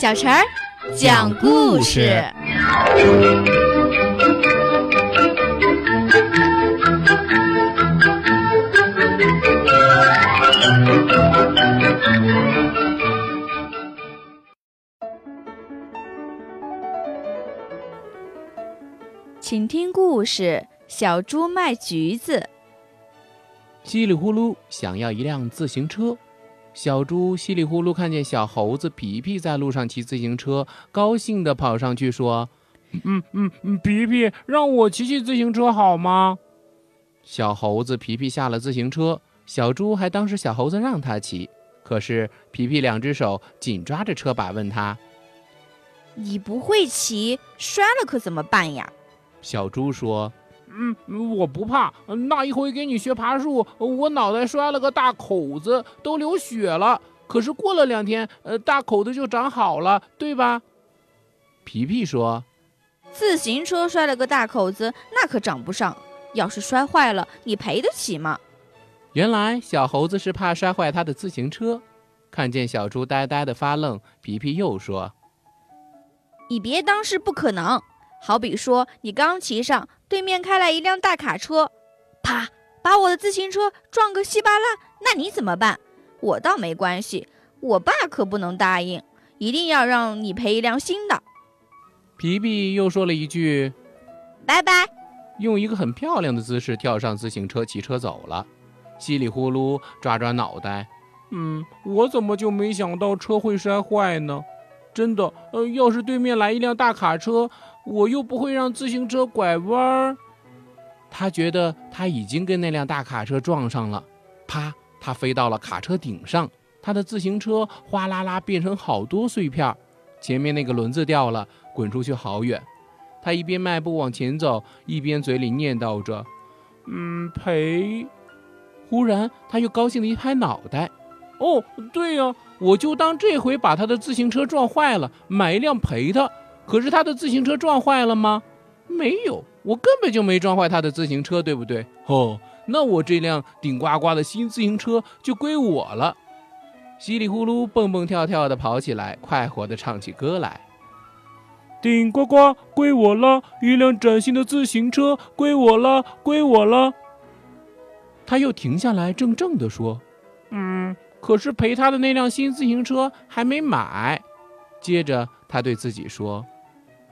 小陈儿讲故事。请听故事：小猪卖橘子。稀里呼噜想要一辆自行车。小猪稀里呼噜看见小猴子皮皮在路上骑自行车，高兴地跑上去说：“嗯嗯嗯，皮皮，让我骑骑自行车好吗？”小猴子皮皮下了自行车，小猪还当是小猴子让他骑。可是皮皮两只手紧抓着车把，问他：“你不会骑，摔了可怎么办呀？”小猪说：“嗯，我不怕。那一回给你学爬树，我脑袋摔了个大口子，都流血了。可是过了两天，呃，大口子就长好了，对吧？”皮皮说：“自行车摔了个大口子，那可长不上。要是摔坏了，你赔得起吗？”原来小猴子是怕摔坏他的自行车。看见小猪呆呆的发愣，皮皮又说：“你别当是不可能。”好比说，你刚骑上，对面开来一辆大卡车，啪，把我的自行车撞个稀巴烂，那你怎么办？我倒没关系，我爸可不能答应，一定要让你赔一辆新的。皮皮又说了一句：“拜拜。”用一个很漂亮的姿势跳上自行车，骑车走了。稀里呼噜抓抓脑袋，嗯，我怎么就没想到车会摔坏呢？真的，呃，要是对面来一辆大卡车。我又不会让自行车拐弯儿。他觉得他已经跟那辆大卡车撞上了，啪！他飞到了卡车顶上，他的自行车哗啦啦变成好多碎片，前面那个轮子掉了，滚出去好远。他一边迈步往前走，一边嘴里念叨着：“嗯，赔。”忽然，他又高兴地一拍脑袋：“哦，对呀，我就当这回把他的自行车撞坏了，买一辆赔他。”可是他的自行车撞坏了吗？没有，我根本就没撞坏他的自行车，对不对？哦，那我这辆顶呱呱的新自行车就归我了。稀里呼噜蹦蹦跳跳的跑起来，快活的唱起歌来。顶呱呱归我了，一辆崭新的自行车归我了，归我了。他又停下来，怔怔地说：“嗯，可是赔他的那辆新自行车还没买。”接着他对自己说。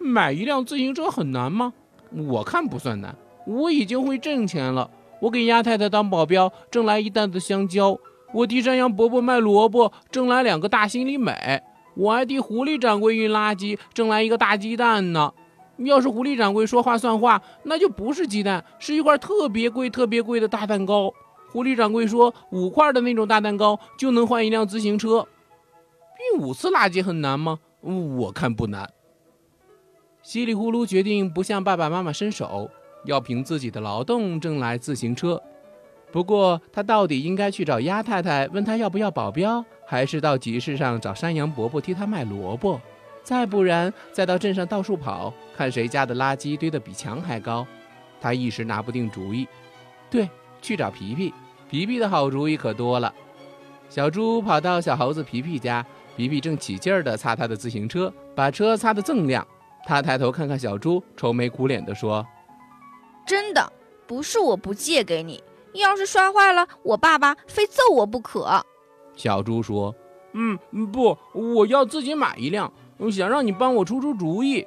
买一辆自行车很难吗？我看不算难。我已经会挣钱了。我给鸭太太当保镖，挣来一担子香蕉；我替山羊伯伯卖萝卜，挣来两个大心里美；我还替狐狸掌柜运垃圾，挣来一个大鸡蛋呢。要是狐狸掌柜说话算话，那就不是鸡蛋，是一块特别贵、特别贵的大蛋糕。狐狸掌柜说，五块的那种大蛋糕就能换一辆自行车。运五次垃圾很难吗？我看不难。稀里呼噜决定不向爸爸妈妈伸手，要凭自己的劳动挣来自行车。不过他到底应该去找鸭太太问他要不要保镖，还是到集市上找山羊伯伯替他卖萝卜？再不然，再到镇上到处跑，看谁家的垃圾堆得比墙还高。他一时拿不定主意。对，去找皮皮。皮皮的好主意可多了。小猪跑到小猴子皮皮家，皮皮正起劲儿地擦他的自行车，把车擦得锃亮。他抬头看看小猪，愁眉苦脸地说：“真的不是我不借给你，要是摔坏了，我爸爸非揍我不可。”小猪说：“嗯，不，我要自己买一辆，想让你帮我出出主意。”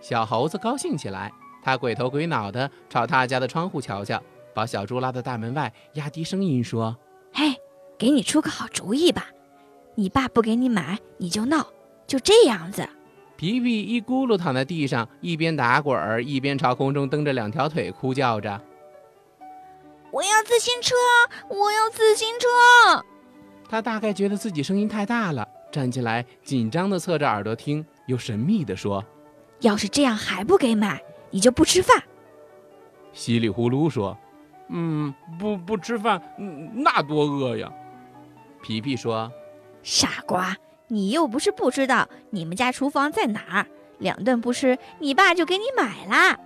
小猴子高兴起来，他鬼头鬼脑地朝他家的窗户瞧瞧，把小猪拉到大门外，压低声音说：“嘿，给你出个好主意吧，你爸不给你买，你就闹，就这样子。”皮皮一咕噜躺在地上，一边打滚儿，一边朝空中蹬着两条腿，哭叫着：“我要自行车！我要自行车！”他大概觉得自己声音太大了，站起来，紧张地侧着耳朵听，又神秘地说：“要是这样还不给买，你就不吃饭。”稀里呼噜说：“嗯，不不吃饭，那多饿呀。”皮皮说：“傻瓜。”你又不是不知道你们家厨房在哪儿，两顿不吃，你爸就给你买啦。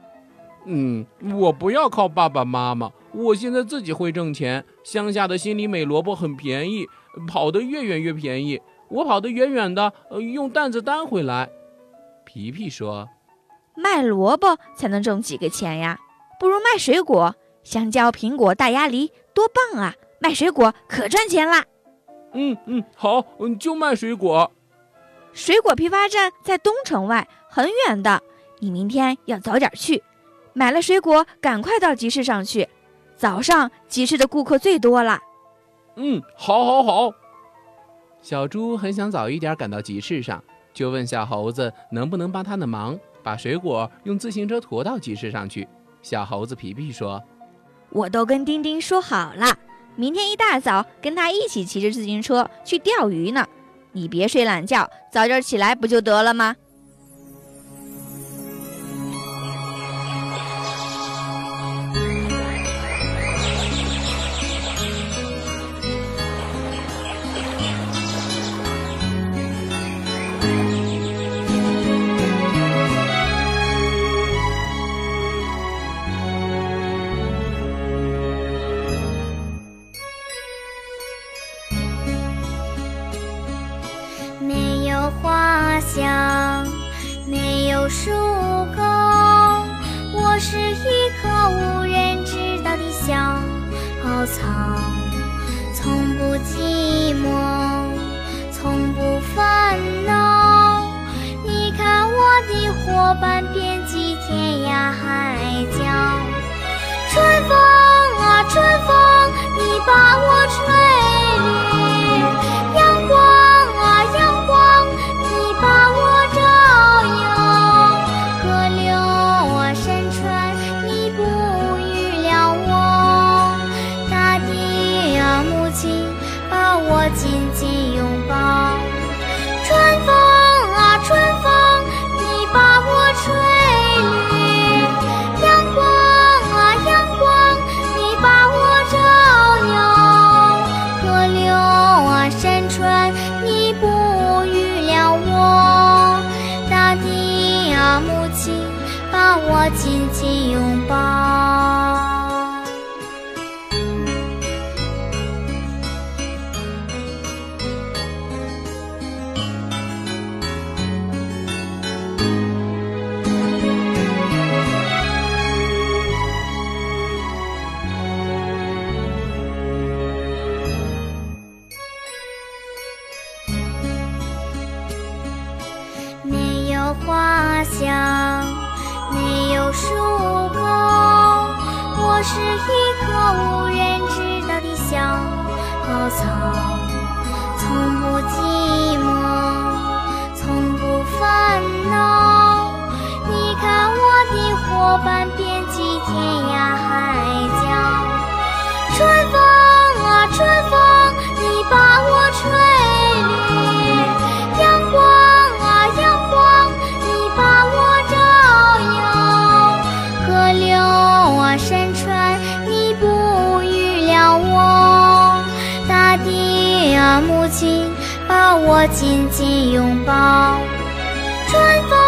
嗯，我不要靠爸爸妈妈，我现在自己会挣钱。乡下的心里美萝卜很便宜，跑得越远越便宜。我跑得远远的，呃，用担子担回来。皮皮说：“卖萝卜才能挣几个钱呀？不如卖水果，香蕉、苹果、大鸭梨，多棒啊！卖水果可赚钱啦！”嗯嗯，好，嗯，就卖水果。水果批发站在东城外，很远的，你明天要早点去。买了水果，赶快到集市上去。早上集市的顾客最多了。嗯，好，好，好。小猪很想早一点赶到集市上，就问小猴子能不能帮他的忙，把水果用自行车驮到集市上去。小猴子皮皮说：“我都跟丁丁说好了，明天一大早跟他一起骑着自行车去钓鱼呢。你别睡懒觉，早点起来不就得了吗？”香，没有树高，我是一棵无人知道的小草，从不寂寞，从不烦恼。你看我的伙伴遍及天涯海角，春风啊春风，你把我吹紧紧拥抱。没有花香。没有树高，我是一棵无人知道的小草，从不寂寞，从不烦恼。你看我的伙伴遍及天涯海角，春风啊春风，母亲把我紧紧拥抱，春风